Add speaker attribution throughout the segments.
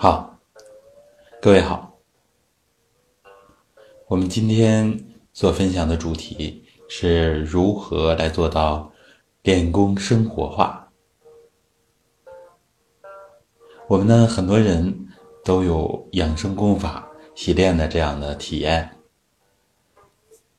Speaker 1: 好，各位好，我们今天所分享的主题是如何来做到练功生活化。我们呢，很多人都有养生功法习练的这样的体验，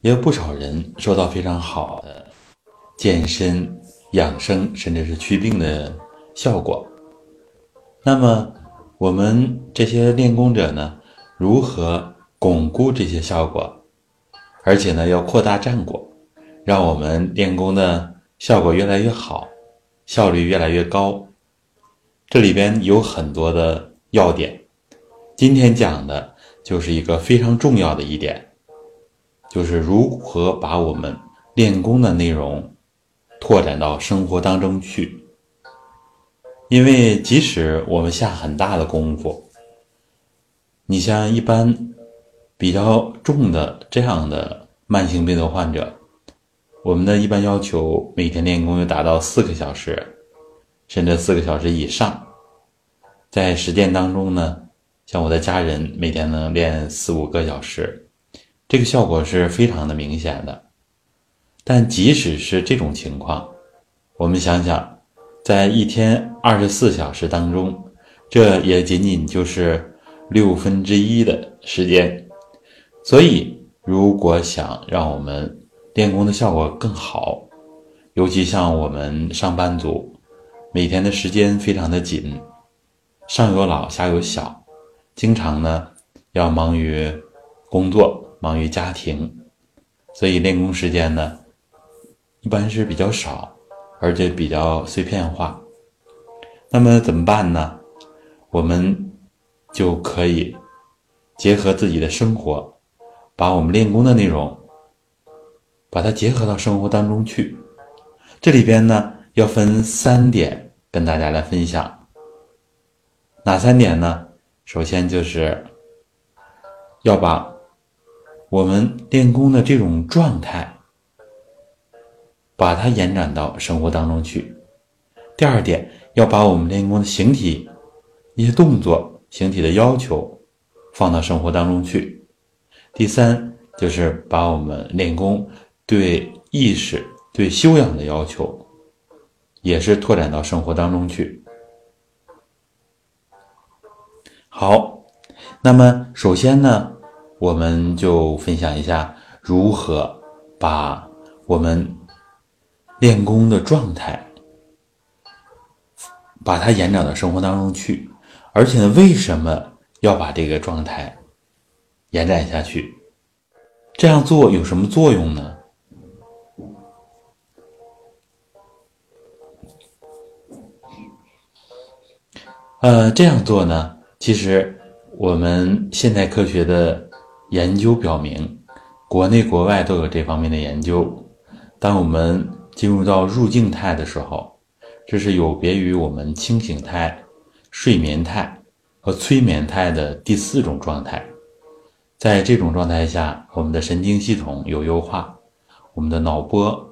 Speaker 1: 也有不少人收到非常好的健身、养生，甚至是祛病的效果。那么，我们这些练功者呢，如何巩固这些效果？而且呢，要扩大战果，让我们练功的效果越来越好，效率越来越高。这里边有很多的要点，今天讲的就是一个非常重要的一点，就是如何把我们练功的内容拓展到生活当中去。因为即使我们下很大的功夫，你像一般比较重的这样的慢性病的患者，我们的一般要求每天练功要达到四个小时，甚至四个小时以上。在实践当中呢，像我的家人每天能练四五个小时，这个效果是非常的明显的。但即使是这种情况，我们想想。在一天二十四小时当中，这也仅仅就是六分之一的时间。所以，如果想让我们练功的效果更好，尤其像我们上班族，每天的时间非常的紧，上有老下有小，经常呢要忙于工作，忙于家庭，所以练功时间呢一般是比较少。而且比较碎片化，那么怎么办呢？我们就可以结合自己的生活，把我们练功的内容，把它结合到生活当中去。这里边呢，要分三点跟大家来分享。哪三点呢？首先就是要把我们练功的这种状态。把它延展到生活当中去。第二点，要把我们练功的形体、一些动作、形体的要求放到生活当中去。第三，就是把我们练功对意识、对修养的要求，也是拓展到生活当中去。好，那么首先呢，我们就分享一下如何把我们。练功的状态，把它延展到生活当中去，而且呢，为什么要把这个状态延展下去？这样做有什么作用呢？呃，这样做呢，其实我们现代科学的研究表明，国内国外都有这方面的研究。当我们进入到入静态的时候，这是有别于我们清醒态、睡眠态和催眠态的第四种状态。在这种状态下，我们的神经系统有优化，我们的脑波、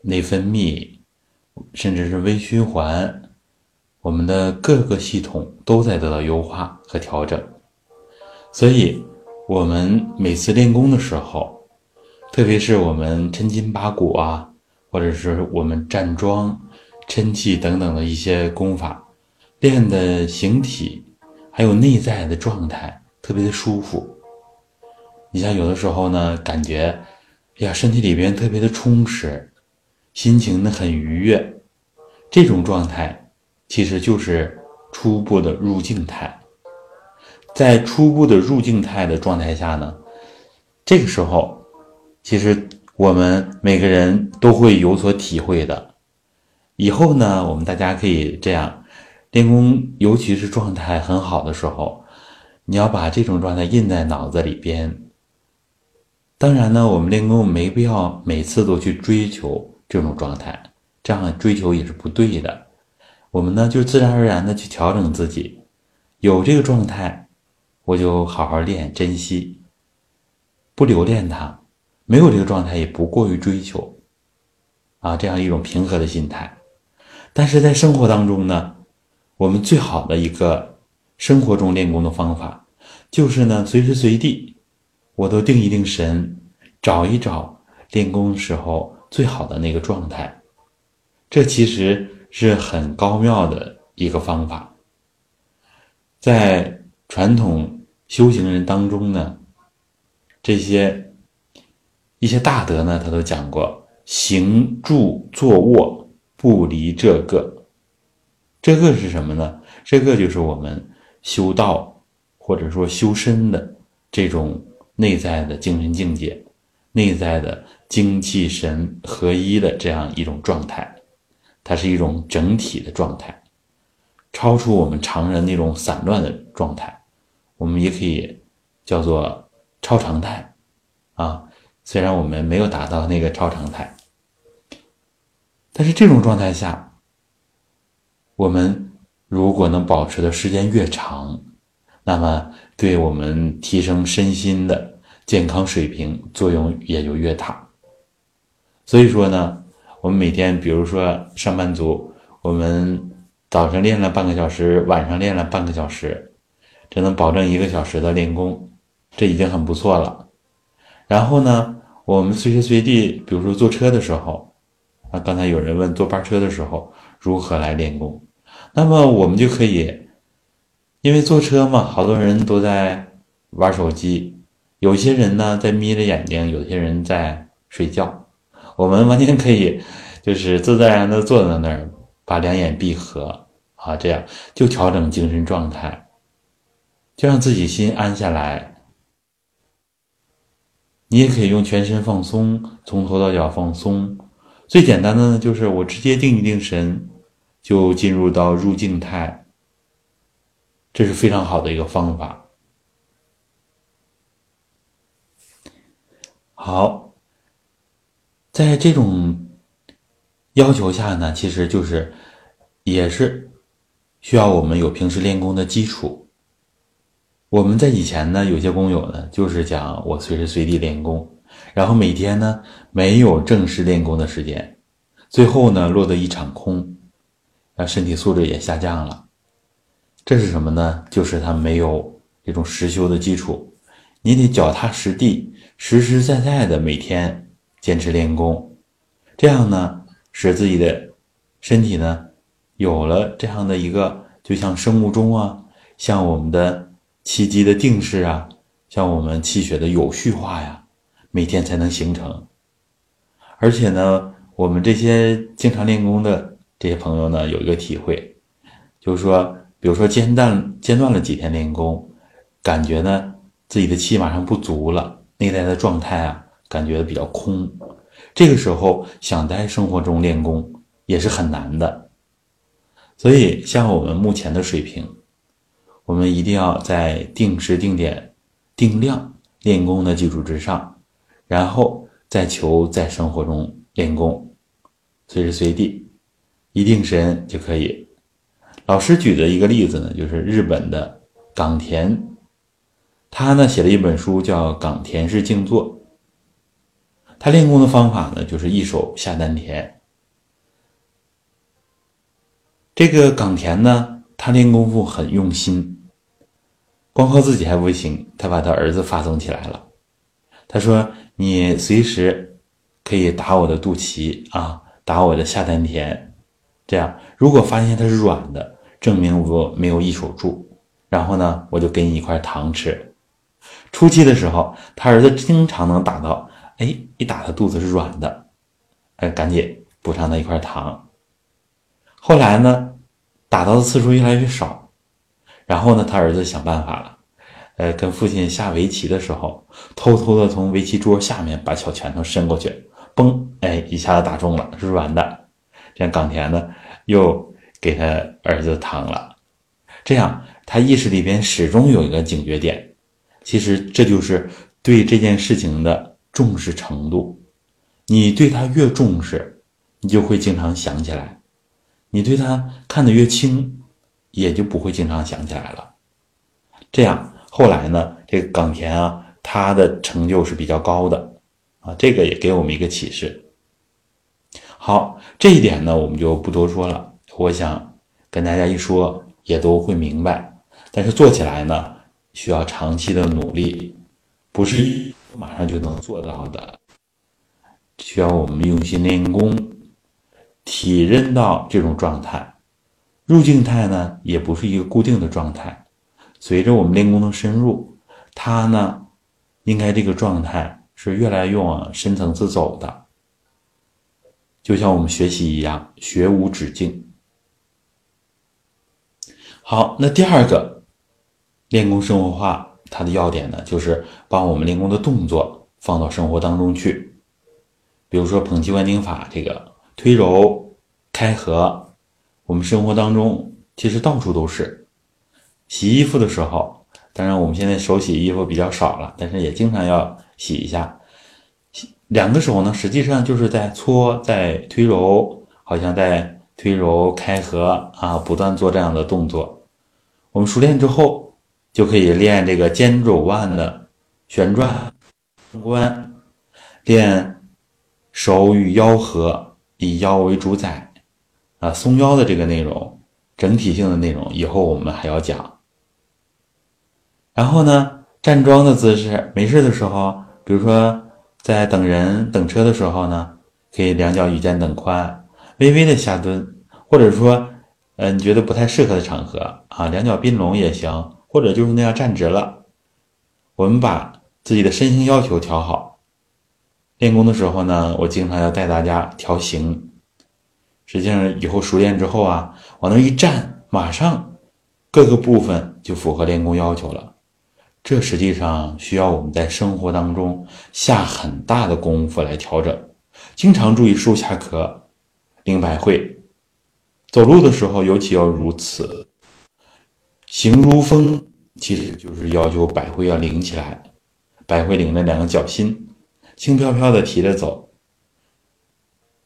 Speaker 1: 内分泌，甚至是微循环，我们的各个系统都在得到优化和调整。所以，我们每次练功的时候，特别是我们抻筋拔骨啊。或者是我们站桩、抻气等等的一些功法，练的形体还有内在的状态特别的舒服。你像有的时候呢，感觉哎呀，身体里边特别的充实，心情呢很愉悦，这种状态其实就是初步的入静态。在初步的入静态的状态下呢，这个时候其实。我们每个人都会有所体会的。以后呢，我们大家可以这样练功，尤其是状态很好的时候，你要把这种状态印在脑子里边。当然呢，我们练功没必要每次都去追求这种状态，这样追求也是不对的。我们呢，就自然而然的去调整自己，有这个状态，我就好好练，珍惜，不留恋它。没有这个状态，也不过于追求，啊，这样一种平和的心态。但是在生活当中呢，我们最好的一个生活中练功的方法，就是呢，随时随地我都定一定神，找一找练功时候最好的那个状态。这其实是很高妙的一个方法。在传统修行人当中呢，这些一些大德呢，他都讲过：行住坐卧不离这个。这个是什么呢？这个就是我们修道或者说修身的这种内在的精神境界，内在的精气神合一的这样一种状态，它是一种整体的状态，超出我们常人那种散乱的状态，我们也可以叫做超常态啊。虽然我们没有达到那个超常态，但是这种状态下。我们如果能保持的时间越长，那么对我们提升身心的健康水平作用也就越大。所以说呢，我们每天，比如说上班族，我们早上练了半个小时，晚上练了半个小时，这能保证一个小时的练功，这已经很不错了。然后呢，我们随时随地，比如说坐车的时候，啊，刚才有人问坐班车的时候如何来练功。那么我们就可以，因为坐车嘛，好多人都在玩手机，有些人呢在眯着眼睛，有些人在睡觉。我们完全可以，就是自自然然的坐在那儿，把两眼闭合啊，这样就调整精神状态，就让自己心安下来。你也可以用全身放松，从头到脚放松。最简单的呢，就是我直接定一定神。就进入到入静态，这是非常好的一个方法。好，在这种要求下呢，其实就是也是需要我们有平时练功的基础。我们在以前呢，有些工友呢，就是讲我随时随地练功，然后每天呢没有正式练功的时间，最后呢落得一场空。那身体素质也下降了，这是什么呢？就是他没有这种实修的基础。你得脚踏实地、实实在在的每天坚持练功，这样呢，使自己的身体呢有了这样的一个，就像生物钟啊，像我们的气机的定势啊，像我们气血的有序化呀，每天才能形成。而且呢，我们这些经常练功的。这些朋友呢有一个体会，就是说，比如说间断间断了几天练功，感觉呢自己的气马上不足了，内在的状态啊感觉比较空，这个时候想在生活中练功也是很难的。所以像我们目前的水平，我们一定要在定时定点定量练功的基础之上，然后再求在生活中练功，随时随地。一定神就可以。老师举的一个例子呢，就是日本的冈田，他呢写了一本书叫《冈田式静坐》。他练功的方法呢，就是一手下丹田。这个冈田呢，他练功夫很用心，光靠自己还不行，他把他儿子发送起来了。他说：“你随时可以打我的肚脐啊，打我的下丹田。”这样，如果发现它是软的，证明我没有一手住。然后呢，我就给你一块糖吃。初期的时候，他儿子经常能打到，哎，一打他肚子是软的，哎，赶紧补上他一块糖。后来呢，打到的次数越来越少。然后呢，他儿子想办法了，呃，跟父亲下围棋的时候，偷偷的从围棋桌下面把小拳头伸过去，嘣，哎，一下子打中了，是软的。这样冈田呢，又给他儿子糖了，这样他意识里边始终有一个警觉点。其实这就是对这件事情的重视程度。你对他越重视，你就会经常想起来；你对他看得越轻，也就不会经常想起来了。这样后来呢，这个冈田啊，他的成就是比较高的啊，这个也给我们一个启示。好，这一点呢，我们就不多说了。我想跟大家一说，也都会明白。但是做起来呢，需要长期的努力，不是马上就能做到的，需要我们用心练功，体认到这种状态。入静态呢，也不是一个固定的状态，随着我们练功的深入，它呢，应该这个状态是越来越往深层次走的。就像我们学习一样，学无止境。好，那第二个练功生活化，它的要点呢，就是把我们练功的动作放到生活当中去。比如说捧气万锭法，这个推揉、开合，我们生活当中其实到处都是。洗衣服的时候，当然我们现在手洗衣服比较少了，但是也经常要洗一下。两个手呢，实际上就是在搓，在推揉，好像在推揉、开合啊，不断做这样的动作。我们熟练之后，就可以练这个肩肘腕的旋转、关，练手与腰合，以腰为主宰啊，松腰的这个内容，整体性的内容，以后我们还要讲。然后呢，站桩的姿势，没事的时候，比如说。在等人等车的时候呢，可以两脚与肩等宽，微微的下蹲，或者说，呃，你觉得不太适合的场合啊，两脚并拢也行，或者就是那样站直了。我们把自己的身形要求调好。练功的时候呢，我经常要带大家调形。实际上以后熟练之后啊，往那一站，马上各个部分就符合练功要求了。这实际上需要我们在生活当中下很大的功夫来调整，经常注意收下颌，领百会，走路的时候尤其要如此。行如风，其实就是要求百会要领起来，百会领着两个脚心，轻飘飘的提着走。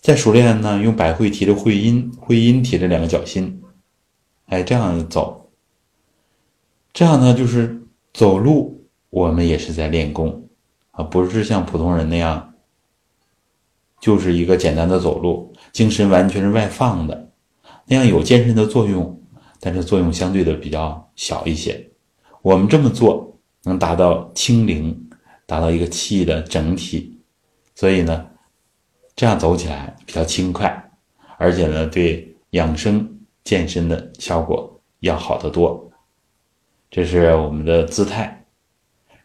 Speaker 1: 再熟练呢，用百会提着会阴，会阴提着两个脚心，哎，这样走，这样呢就是。走路，我们也是在练功，啊，不是像普通人那样，就是一个简单的走路，精神完全是外放的，那样有健身的作用，但是作用相对的比较小一些。我们这么做能达到轻灵，达到一个气的整体，所以呢，这样走起来比较轻快，而且呢，对养生健身的效果要好得多。这是我们的姿态，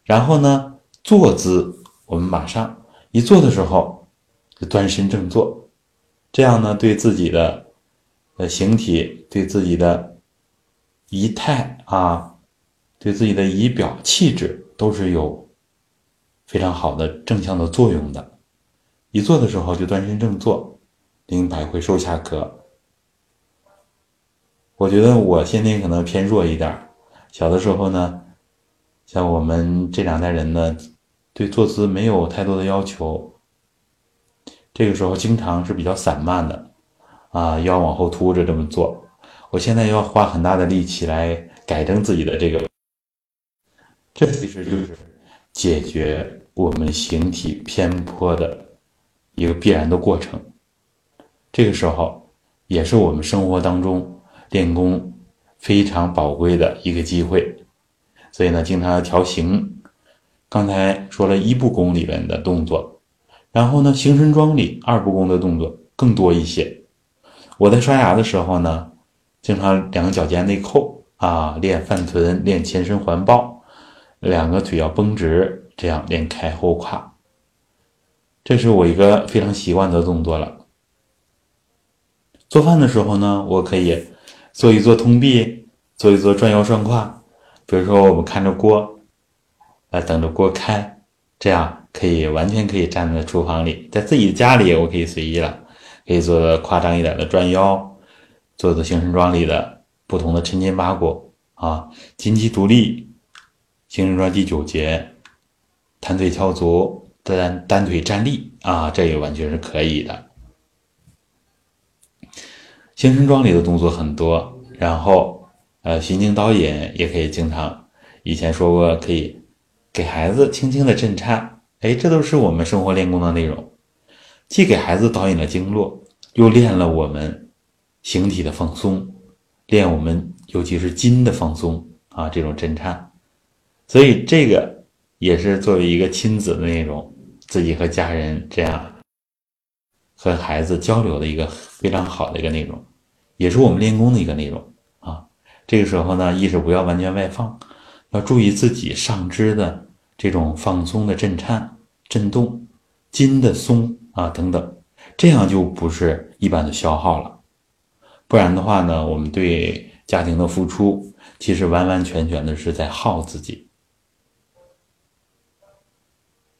Speaker 1: 然后呢，坐姿，我们马上一坐的时候就端身正坐，这样呢，对自己的呃形体，对自己的仪态啊，对自己的仪表气质都是有非常好的正向的作用的。一坐的时候就端身正坐，领百会收下颌。我觉得我先天可能偏弱一点。小的时候呢，像我们这两代人呢，对坐姿没有太多的要求。这个时候经常是比较散漫的，啊，腰往后凸着这么做。我现在要花很大的力气来改正自己的这个，这其实就是解决我们形体偏颇的一个必然的过程。这个时候也是我们生活当中练功。非常宝贵的一个机会，所以呢，经常要调形。刚才说了一步功里面的动作，然后呢，行神桩里二步功的动作更多一些。我在刷牙的时候呢，经常两个脚尖内扣啊，练饭臀，练前身环抱，两个腿要绷直，这样练开后胯。这是我一个非常习惯的动作了。做饭的时候呢，我可以。做一做通臂，做一做转腰转胯。比如说，我们看着锅，来等着锅开，这样可以完全可以站在厨房里，在自己家里我可以随意了，可以做夸张一点的转腰，做做形神桩里的不同的抻筋八骨啊，金鸡独立，形神桩第九节，弹腿翘足，单单腿站立啊，这也完全是可以的。形神桩里的动作很多，然后，呃，巡经导引也可以经常。以前说过，可以给孩子轻轻的震颤，哎，这都是我们生活练功的内容，既给孩子导引了经络，又练了我们形体的放松，练我们尤其是筋的放松啊，这种震颤。所以这个也是作为一个亲子的那种，自己和家人这样和孩子交流的一个非常好的一个内容，也是我们练功的一个内容啊。这个时候呢，意识不要完全外放，要注意自己上肢的这种放松的震颤、震动、筋的松啊等等，这样就不是一般的消耗了。不然的话呢，我们对家庭的付出，其实完完全全的是在耗自己。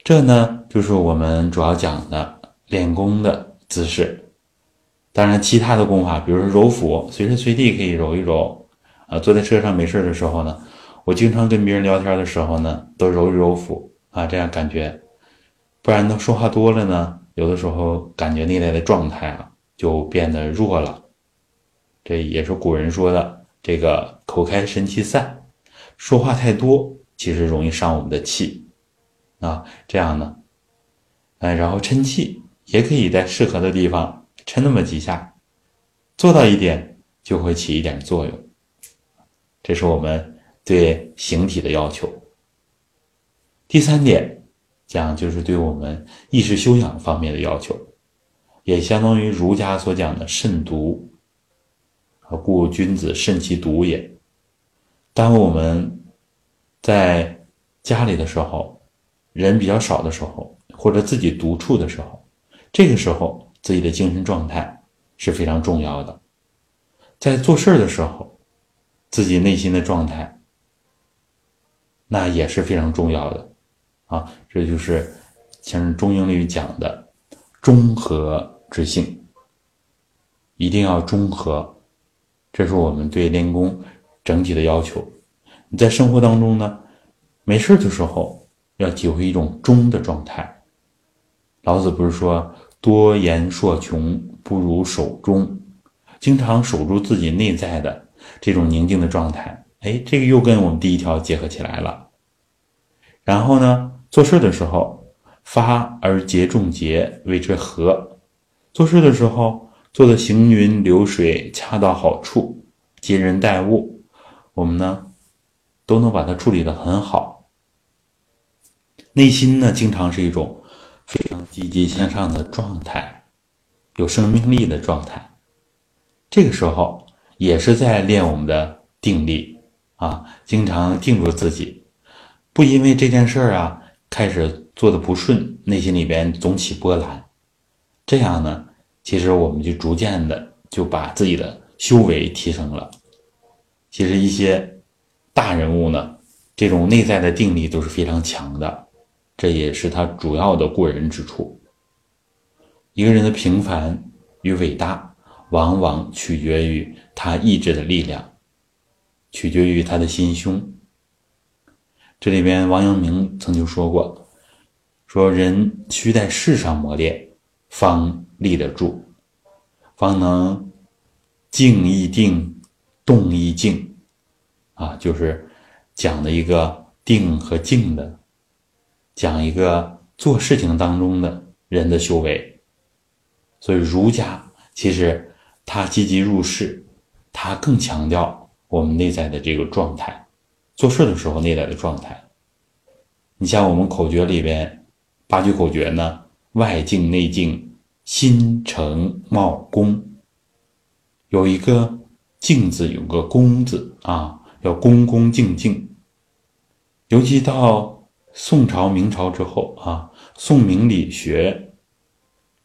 Speaker 1: 这呢，就是我们主要讲的练功的姿势。当然，其他的功法，比如说揉腹，随时随地可以揉一揉。啊，坐在车上没事的时候呢，我经常跟别人聊天的时候呢，都揉一揉腹啊，这样感觉。不然呢，说话多了呢，有的时候感觉内在的状态啊，就变得弱了。这也是古人说的，这个口开神气散，说话太多，其实容易伤我们的气，啊，这样呢，哎，然后抻气也可以在适合的地方抻那么几下，做到一点就会起一点作用，这是我们对形体的要求。第三点讲就是对我们意识修养方面的要求，也相当于儒家所讲的慎独。故君子慎其独也。当我们在家里的时候，人比较少的时候，或者自己独处的时候，这个时候自己的精神状态是非常重要的。在做事儿的时候，自己内心的状态那也是非常重要的啊。这就是像中英里讲的中和之性，一定要中和。这是我们对练功整体的要求。你在生活当中呢，没事的时候要体会一种中的状态。老子不是说“多言数穷，不如守中”，经常守住自己内在的这种宁静的状态。哎，这个又跟我们第一条结合起来了。然后呢，做事的时候发而节众节，谓之和。做事的时候。做的行云流水，恰到好处，接人待物，我们呢都能把它处理的很好。内心呢，经常是一种非常积极向上的状态，有生命力的状态。这个时候也是在练我们的定力啊，经常定住自己，不因为这件事儿啊开始做的不顺，内心里边总起波澜，这样呢。其实我们就逐渐的就把自己的修为提升了。其实一些大人物呢，这种内在的定力都是非常强的，这也是他主要的过人之处。一个人的平凡与伟大，往往取决于他意志的力量，取决于他的心胸。这里边王阳明曾经说过：“说人需在世上磨练，方。”立得住，方能静亦定，动亦静，啊，就是讲的一个定和静的，讲一个做事情当中的人的修为。所以儒家其实他积极入世，他更强调我们内在的这个状态，做事的时候内在的状态。你像我们口诀里边八句口诀呢，外静内静。心诚貌恭，有一个静字，有个恭字啊，要恭恭敬敬。尤其到宋朝、明朝之后啊，宋明理学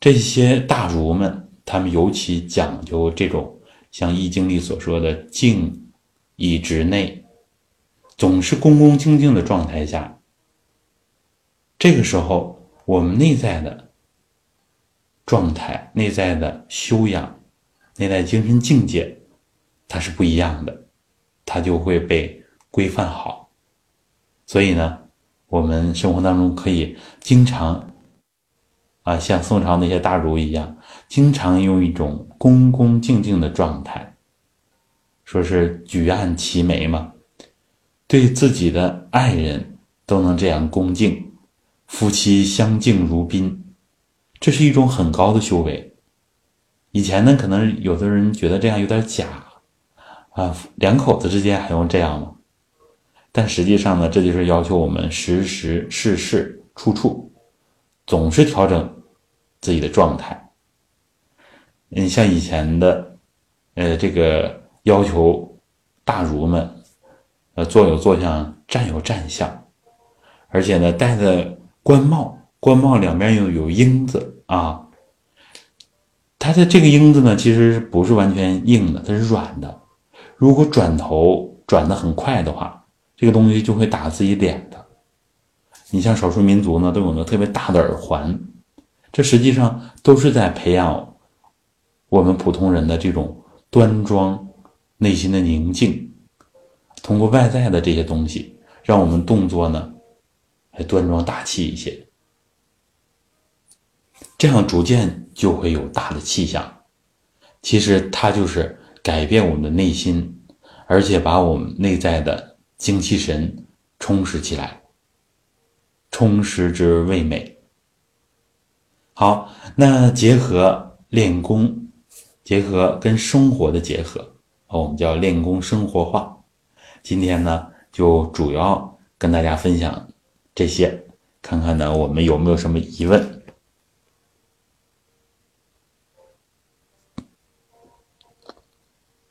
Speaker 1: 这些大儒们，他们尤其讲究这种像《易经》里所说的“静以直内”，总是恭恭敬敬的状态下。这个时候，我们内在的。状态内在的修养，内在精神境界，它是不一样的，它就会被规范好。所以呢，我们生活当中可以经常啊，像宋朝那些大儒一样，经常用一种恭恭敬敬的状态，说是举案齐眉嘛，对自己的爱人都能这样恭敬，夫妻相敬如宾。这是一种很高的修为。以前呢，可能有的人觉得这样有点假，啊，两口子之间还用这样吗？但实际上呢，这就是要求我们时时事事处处总是调整自己的状态。你，像以前的，呃，这个要求大儒们，呃，坐有坐相，站有站相，而且呢，戴的官帽，官帽两边又有缨子啊。它的这个缨子呢，其实不是完全硬的，它是软的。如果转头转的很快的话，这个东西就会打自己脸的。你像少数民族呢，都有那特别大的耳环，这实际上都是在培养我们普通人的这种端庄、内心的宁静。通过外在的这些东西，让我们动作呢还端庄大气一些。这样逐渐就会有大的气象。其实它就是改变我们的内心，而且把我们内在的精气神充实起来，充实之谓美。好，那结合练功，结合跟生活的结合，我们叫练功生活化。今天呢，就主要跟大家分享这些，看看呢我们有没有什么疑问。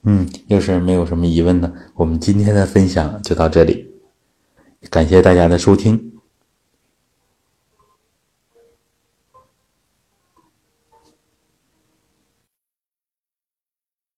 Speaker 1: 嗯，要是没有什么疑问呢，我们今天的分享就到这里，感谢大家的收听。